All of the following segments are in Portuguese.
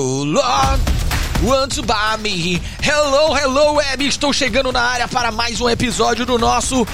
Oh Lord, want to buy me. Hello, hello, web. Estou chegando na área para mais um episódio do nosso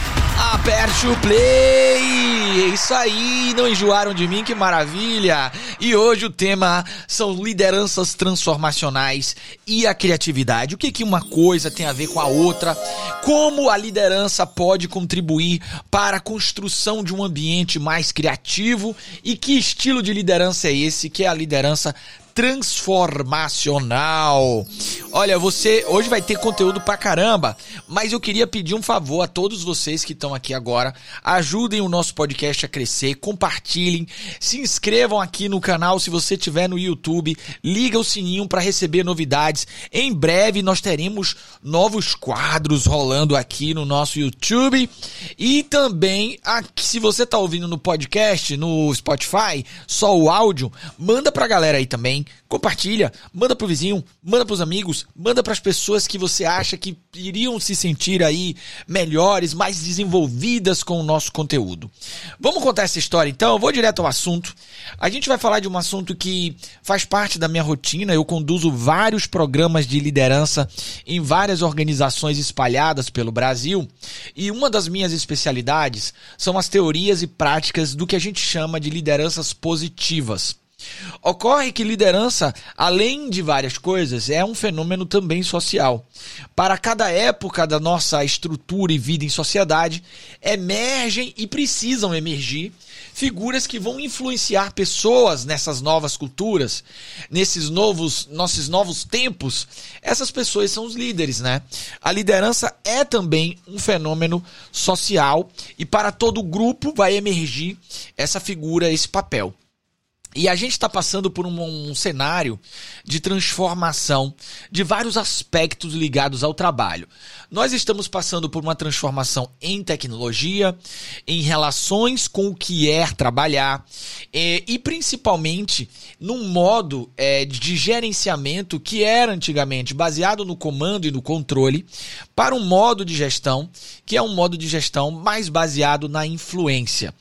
Aperte o Play. É isso aí, não enjoaram de mim, que maravilha. E hoje o tema são lideranças transformacionais e a criatividade. O que que uma coisa tem a ver com a outra? Como a liderança pode contribuir para a construção de um ambiente mais criativo e que estilo de liderança é esse? Que é a liderança transformacional. Olha, você hoje vai ter conteúdo pra caramba, mas eu queria pedir um favor a todos vocês que estão aqui agora, ajudem o nosso podcast a crescer, compartilhem, se inscrevam aqui no canal se você estiver no YouTube, liga o sininho para receber novidades. Em breve nós teremos novos quadros rolando aqui no nosso YouTube e também aqui, se você tá ouvindo no podcast, no Spotify, só o áudio, manda pra galera aí também compartilha, manda pro vizinho, manda pros amigos, manda para as pessoas que você acha que iriam se sentir aí melhores, mais desenvolvidas com o nosso conteúdo. Vamos contar essa história então, eu vou direto ao assunto. A gente vai falar de um assunto que faz parte da minha rotina, eu conduzo vários programas de liderança em várias organizações espalhadas pelo Brasil, e uma das minhas especialidades são as teorias e práticas do que a gente chama de lideranças positivas. Ocorre que liderança, além de várias coisas, é um fenômeno também social. Para cada época da nossa estrutura e vida em sociedade, emergem e precisam emergir figuras que vão influenciar pessoas nessas novas culturas, nesses novos, nossos novos tempos. Essas pessoas são os líderes, né? A liderança é também um fenômeno social e para todo grupo vai emergir essa figura, esse papel. E a gente está passando por um, um, cenário de transformação de vários aspectos ligados ao trabalho. Nós estamos passando por uma transformação em tecnologia, em relações com o que é trabalhar e, e principalmente num modo é, de gerenciamento que era antigamente baseado no comando e no controle para um modo de gestão que é um modo de gestão mais baseado na influência.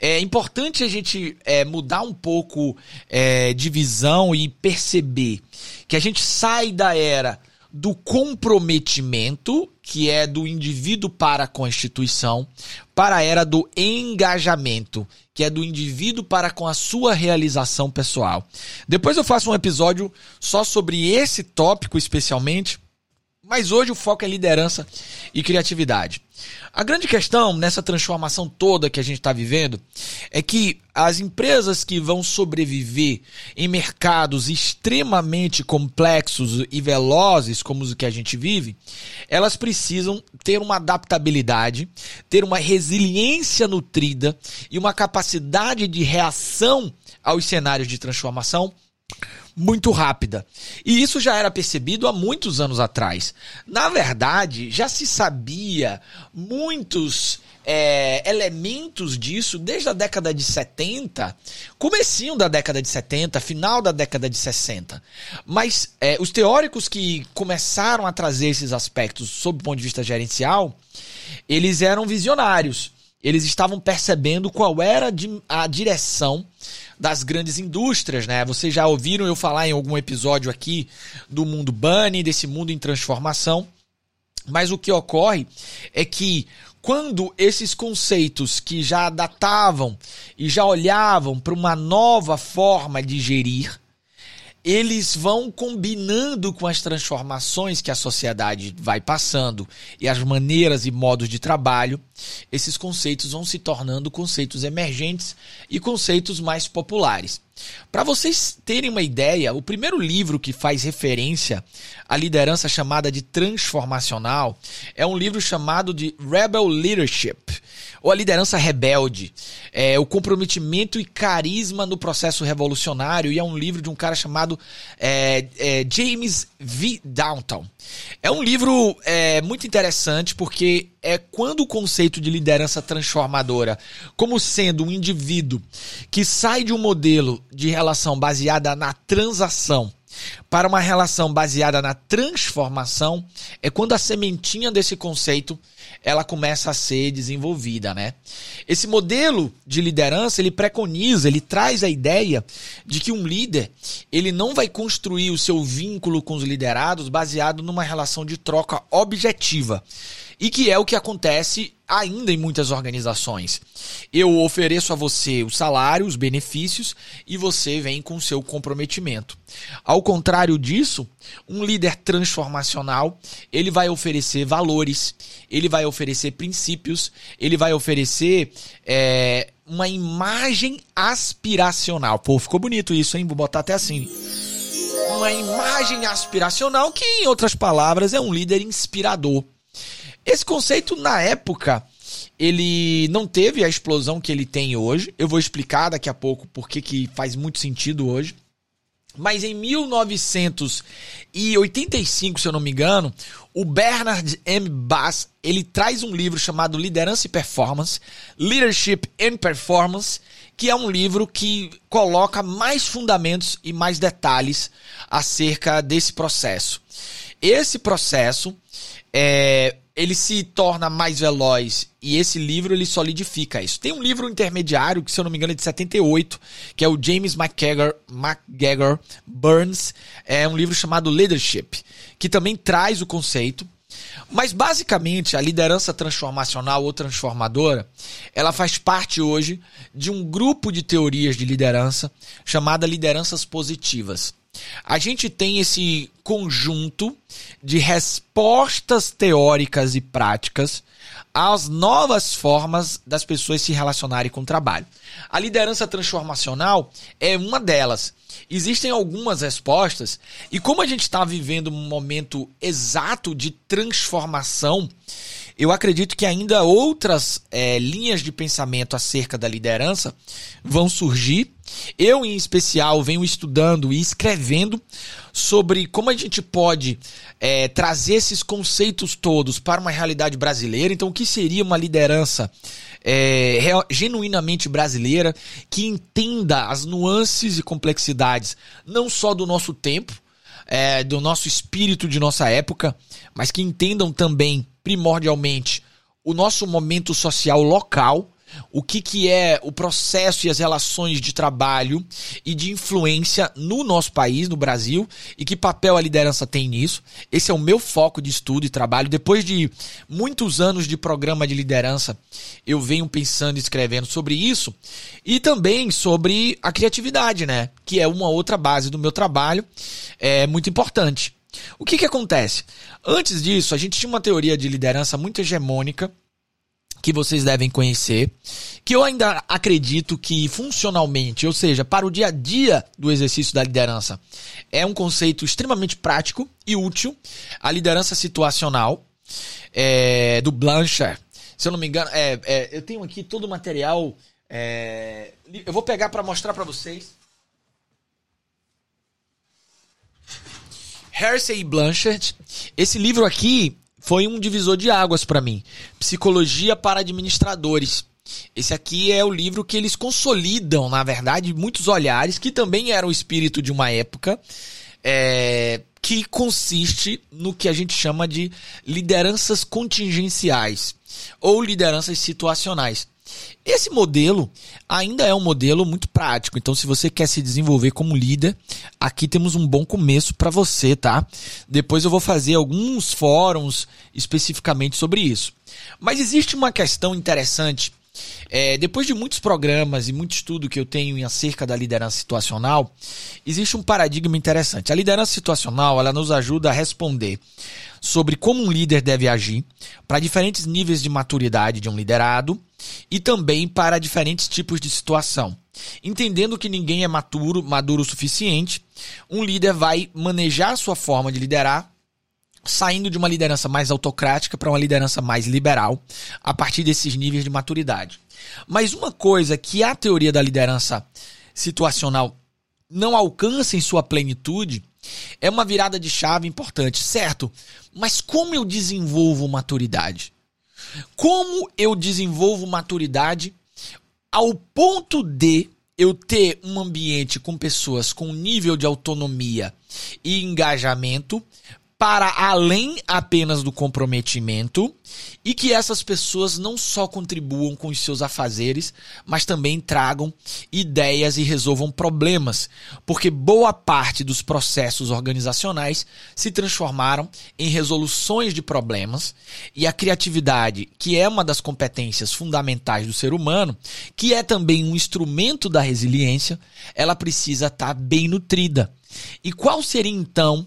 É importante a gente é, mudar um pouco é, de visão e perceber que a gente sai da era do comprometimento, que é do indivíduo para a instituição, para a era do engajamento, que é do indivíduo para com a sua realização pessoal. Depois eu faço um episódio só sobre esse tópico especialmente, mas hoje o foco é liderança e criatividade. A grande questão nessa transformação toda que a gente está vivendo é que as empresas que vão sobreviver em mercados extremamente complexos e velozes como os que a gente vive, elas precisam ter uma adaptabilidade, ter uma resiliência nutrida e uma capacidade de reação aos cenários de transformação muito rápida. E isso já era percebido há muitos anos atrás. Na verdade, já se sabia muitos é, elementos disso desde a década de 70, comecinho da década de 70, final da década de 60. Mas é, os teóricos que começaram a trazer esses aspectos sob o ponto de vista gerencial, eles eram visionários. Eles estavam percebendo qual era a direção das grandes indústrias, né? Vocês já ouviram eu falar em algum episódio aqui do mundo bunny, desse mundo em transformação. Mas o que ocorre é que quando esses conceitos que já datavam e já olhavam para uma nova forma de gerir, eles vão combinando com as transformações que a sociedade vai passando e as maneiras e modos de trabalho, esses conceitos vão se tornando conceitos emergentes e conceitos mais populares. Para vocês terem uma ideia, o primeiro livro que faz referência à liderança chamada de transformacional é um livro chamado de Rebel Leadership, ou a liderança rebelde, é o comprometimento e carisma no processo revolucionário, e é um livro de um cara chamado é, é, James V. Downton. É um livro é, muito interessante porque é quando o conceito de liderança transformadora, como sendo um indivíduo que sai de um modelo de relação baseada na transação para uma relação baseada na transformação é quando a sementinha desse conceito ela começa a ser desenvolvida, né? Esse modelo de liderança, ele preconiza, ele traz a ideia de que um líder, ele não vai construir o seu vínculo com os liderados baseado numa relação de troca objetiva. E que é o que acontece ainda em muitas organizações. Eu ofereço a você o salário, os benefícios e você vem com seu comprometimento. Ao contrário disso, um líder transformacional, ele vai oferecer valores, ele vai oferecer princípios, ele vai oferecer é, uma imagem aspiracional. Pô, ficou bonito isso, hein? Vou botar até assim. Uma imagem aspiracional que, em outras palavras, é um líder inspirador. Esse conceito, na época, ele não teve a explosão que ele tem hoje. Eu vou explicar daqui a pouco porque que faz muito sentido hoje. Mas em 1985, se eu não me engano, o Bernard M. Bass, ele traz um livro chamado Liderança e Performance, Leadership and Performance, que é um livro que coloca mais fundamentos e mais detalhes acerca desse processo. Esse processo é, ele se torna mais veloz e esse livro ele solidifica isso. Tem um livro intermediário que se eu não me engano é de 78, que é o James McGregor, McGregor Burns, é um livro chamado Leadership, que também traz o conceito mas basicamente a liderança transformacional ou transformadora, ela faz parte hoje de um grupo de teorias de liderança chamada lideranças positivas. A gente tem esse conjunto de respostas teóricas e práticas às novas formas das pessoas se relacionarem com o trabalho. A liderança transformacional é uma delas. Existem algumas respostas, e como a gente está vivendo um momento exato de transformação, eu acredito que ainda outras é, linhas de pensamento acerca da liderança vão surgir. Eu, em especial, venho estudando e escrevendo sobre como a gente pode é, trazer esses conceitos todos para uma realidade brasileira. Então, o que seria uma liderança é, genuinamente brasileira que entenda as nuances e complexidades não só do nosso tempo, é, do nosso espírito de nossa época, mas que entendam também primordialmente o nosso momento social local, o que, que é o processo e as relações de trabalho e de influência no nosso país, no Brasil, e que papel a liderança tem nisso. Esse é o meu foco de estudo e trabalho. Depois de muitos anos de programa de liderança, eu venho pensando e escrevendo sobre isso e também sobre a criatividade, né? Que é uma outra base do meu trabalho, é muito importante. O que, que acontece? Antes disso, a gente tinha uma teoria de liderança muito hegemônica, que vocês devem conhecer, que eu ainda acredito que funcionalmente, ou seja, para o dia a dia do exercício da liderança, é um conceito extremamente prático e útil. A liderança situacional é, do Blanchard, se eu não me engano, é, é, eu tenho aqui todo o material. É, eu vou pegar para mostrar para vocês. Hersey Blanchard. Esse livro aqui foi um divisor de águas para mim. Psicologia para administradores. Esse aqui é o livro que eles consolidam, na verdade, muitos olhares que também eram o espírito de uma época, é, que consiste no que a gente chama de lideranças contingenciais ou lideranças situacionais. Esse modelo ainda é um modelo muito prático, então se você quer se desenvolver como líder, aqui temos um bom começo para você, tá? Depois eu vou fazer alguns fóruns especificamente sobre isso. Mas existe uma questão interessante. É, depois de muitos programas e muito estudo que eu tenho acerca da liderança situacional, existe um paradigma interessante. A liderança situacional ela nos ajuda a responder sobre como um líder deve agir para diferentes níveis de maturidade de um liderado e também para diferentes tipos de situação. Entendendo que ninguém é maturo, maduro o suficiente, um líder vai manejar sua forma de liderar saindo de uma liderança mais autocrática para uma liderança mais liberal a partir desses níveis de maturidade. Mas uma coisa que a teoria da liderança situacional não alcança em sua plenitude é uma virada de chave importante, certo? Mas como eu desenvolvo maturidade? Como eu desenvolvo maturidade ao ponto de eu ter um ambiente com pessoas com nível de autonomia e engajamento para além apenas do comprometimento e que essas pessoas não só contribuam com os seus afazeres, mas também tragam ideias e resolvam problemas, porque boa parte dos processos organizacionais se transformaram em resoluções de problemas e a criatividade, que é uma das competências fundamentais do ser humano, que é também um instrumento da resiliência, ela precisa estar bem nutrida. E qual seria então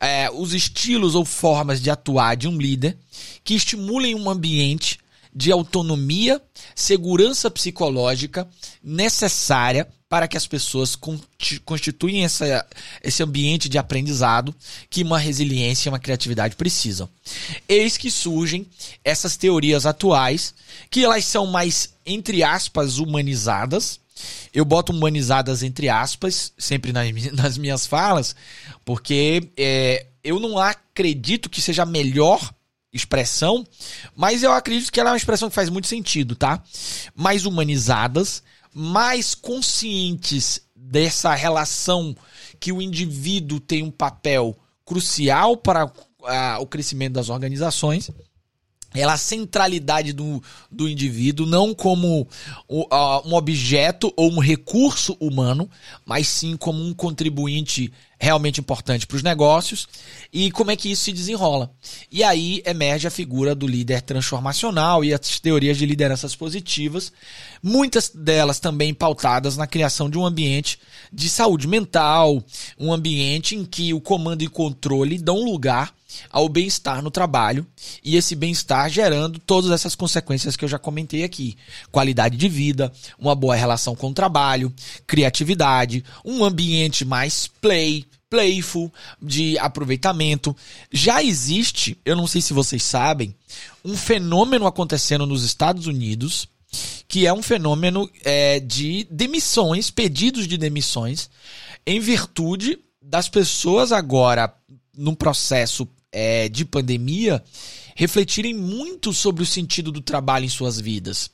é, os estilos ou formas de atuar de um líder que estimulem um ambiente de autonomia, segurança psicológica necessária para que as pessoas constituem essa, esse ambiente de aprendizado que uma resiliência e uma criatividade precisam. Eis que surgem essas teorias atuais, que elas são mais, entre aspas, humanizadas, eu boto humanizadas entre aspas, sempre nas, minhas falas, porque é, eu não acredito que seja a melhor expressão, mas eu acredito que ela é uma expressão que faz muito sentido, tá? Mais humanizadas, mais conscientes dessa relação que o indivíduo tem um papel crucial para o crescimento das organizações ela a centralidade do, do indivíduo, não como um objeto ou um recurso humano, mas sim como um contribuinte realmente importante para os negócios e como é que isso se desenrola. E aí emerge a figura do líder transformacional e as teorias de lideranças positivas, muitas delas também pautadas na criação de um ambiente de saúde mental, um ambiente em que o comando e controle dão lugar ao bem-estar no trabalho e esse bem-estar gerando todas essas consequências que eu já comentei aqui: qualidade de vida, uma boa relação com o trabalho, criatividade, um ambiente mais play, playful, de aproveitamento. Já existe, eu não sei se vocês sabem, um fenômeno acontecendo nos Estados Unidos que é um fenômeno é, de demissões, pedidos de demissões, em virtude das pessoas agora num processo é, de pandemia refletirem muito sobre o sentido do trabalho em suas vidas.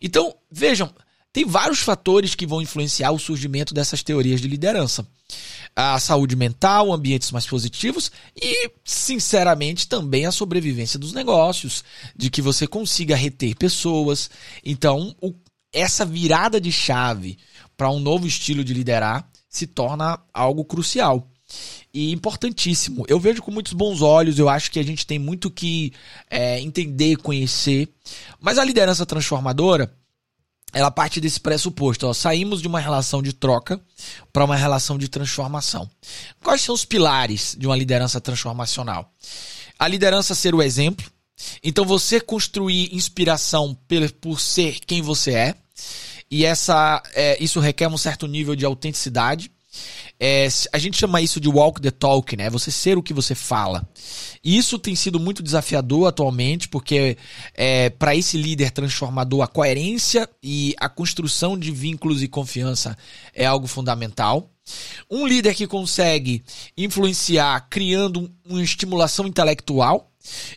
Então, vejam, tem vários fatores que vão influenciar o surgimento dessas teorias de liderança. A saúde mental, ambientes mais positivos e, sinceramente, também a sobrevivência dos negócios, de que você consiga reter pessoas. Então, o, essa virada de chave para um novo estilo de liderar se torna algo crucial e importantíssimo. Eu vejo com muitos bons olhos, eu acho que a gente tem muito que é, entender, conhecer. Mas a liderança transformadora, ela parte desse pressuposto. Ó, saímos de uma relação de troca para uma relação de transformação. Quais são os pilares de uma liderança transformacional? A liderança ser o exemplo. Então você construir inspiração por ser quem você é. E essa, é, isso requer um certo nível de autenticidade. É, a gente chama isso de walk the talk, né? Você ser o que você fala. E isso tem sido muito desafiador atualmente, porque é, para esse líder transformador, a coerência e a construção de vínculos e confiança é algo fundamental. Um líder que consegue influenciar criando uma estimulação intelectual,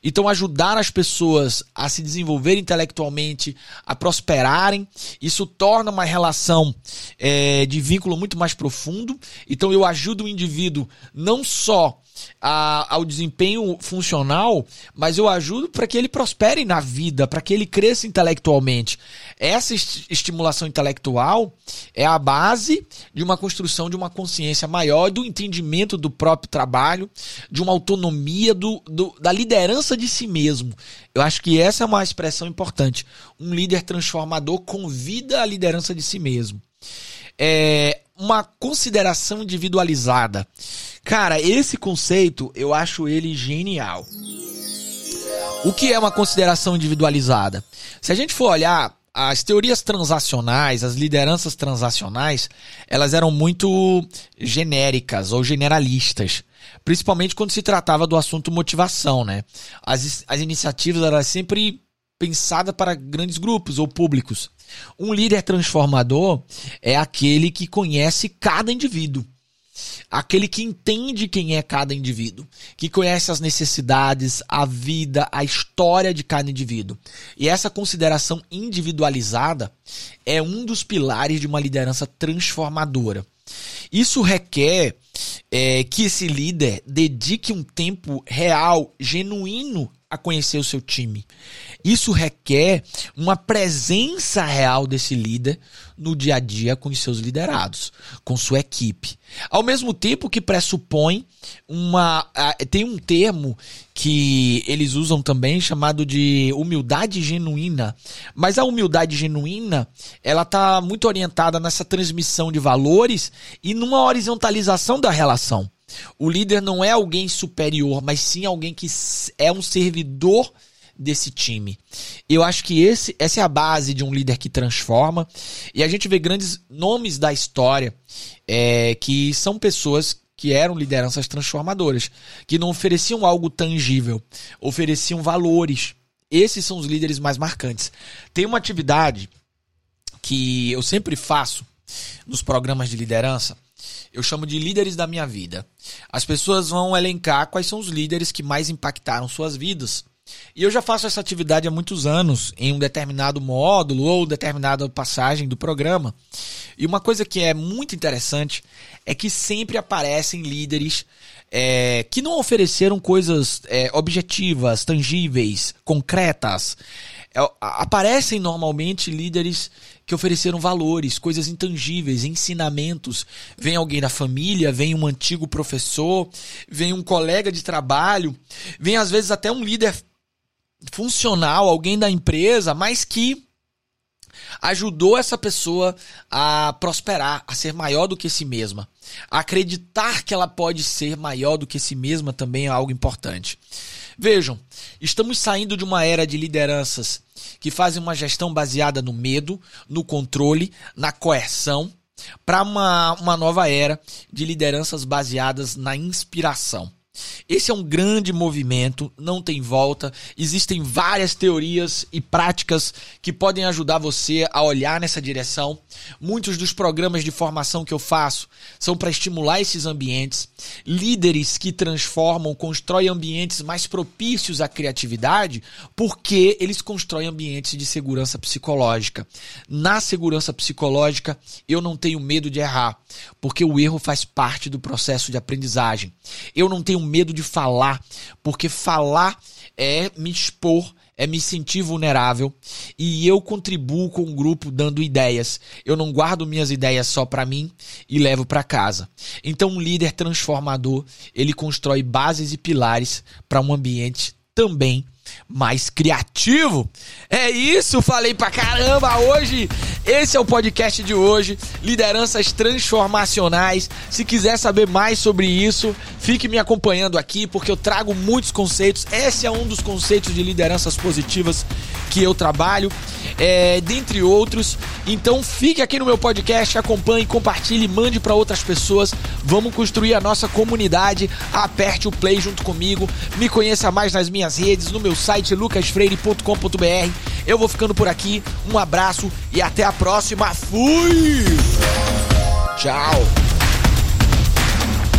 então, ajudar as pessoas a se desenvolver intelectualmente, a prosperarem, isso torna uma relação é, de vínculo muito mais profundo. Então, eu ajudo o indivíduo não só a, ao desempenho funcional, mas eu ajudo para que ele prospere na vida, para que ele cresça intelectualmente. Essa est estimulação intelectual é a base de uma construção de uma consciência maior, do entendimento do próprio trabalho, de uma autonomia, do, do, da liderança de si mesmo. Eu acho que essa é uma expressão importante. Um líder transformador convida a liderança de si mesmo. É uma consideração individualizada. Cara, esse conceito eu acho ele genial. O que é uma consideração individualizada? Se a gente for olhar as teorias transacionais, as lideranças transacionais, elas eram muito genéricas ou generalistas. Principalmente quando se tratava do assunto motivação, né? As, as iniciativas eram sempre pensadas para grandes grupos ou públicos. Um líder transformador é aquele que conhece cada indivíduo aquele que entende quem é cada indivíduo, que conhece as necessidades, a vida, a história de cada indivíduo. E essa consideração individualizada é um dos pilares de uma liderança transformadora. Isso requer é, que esse líder dedique um tempo real, genuíno a conhecer o seu time. Isso requer uma presença real desse líder no dia a dia com os seus liderados, com sua equipe. Ao mesmo tempo que pressupõe uma. Tem um termo que eles usam também chamado de humildade genuína. Mas a humildade genuína, ela está muito orientada nessa transmissão de valores e numa horizontalização da relação. O líder não é alguém superior, mas sim alguém que é um servidor desse time. Eu acho que esse, essa é a base de um líder que transforma. E a gente vê grandes nomes da história é, que são pessoas que eram lideranças transformadoras, que não ofereciam algo tangível, ofereciam valores. Esses são os líderes mais marcantes. Tem uma atividade que eu sempre faço nos programas de liderança eu chamo de líderes da minha vida. As pessoas vão elencar quais são os líderes que mais impactaram suas vidas. E eu já faço essa atividade há muitos anos, em um determinado módulo ou determinada passagem do programa. E uma coisa que é muito interessante é que sempre aparecem líderes é, que não ofereceram coisas é, objetivas, tangíveis, concretas. É, aparecem normalmente líderes que ofereceram valores, coisas intangíveis, ensinamentos. Vem alguém da família, vem um antigo professor, vem um colega de trabalho, vem às vezes até um líder funcional, alguém da empresa, mas que ajudou essa pessoa a prosperar, a ser maior do que si mesma. acreditar que ela pode ser maior do que si mesma também é algo importante. Vejam, estamos saindo de uma era de lideranças que fazem uma gestão baseada no medo, no controle, na coerção, para uma, uma nova era de lideranças baseadas na inspiração. Esse é um grande movimento, não tem volta. Existem várias teorias e práticas que podem ajudar você a olhar nessa direção. Muitos dos programas de formação que eu faço são para estimular esses ambientes. Líderes que transformam, constroem ambientes mais propícios à criatividade, porque eles constroem ambientes de segurança psicológica. Na segurança psicológica, eu não tenho medo de errar, porque o erro faz parte do processo de aprendizagem. Eu não tenho medo de falar, porque falar é me expor, é me sentir vulnerável e eu contribuo com o grupo dando ideias. Eu não guardo minhas ideias só para mim e levo para casa. Então, um líder transformador, ele constrói bases e pilares para um ambiente também mais criativo. É isso, falei pra caramba hoje. Esse é o podcast de hoje, lideranças transformacionais. Se quiser saber mais sobre isso, fique me acompanhando aqui porque eu trago muitos conceitos. Esse é um dos conceitos de lideranças positivas que eu trabalho, é, dentre outros. Então fique aqui no meu podcast, acompanhe, compartilhe, mande para outras pessoas. Vamos construir a nossa comunidade. Aperte o play junto comigo. Me conheça mais nas minhas redes, no meu site lucasfreire.com.br. Eu vou ficando por aqui. Um abraço e até a próxima. Fui! Tchau!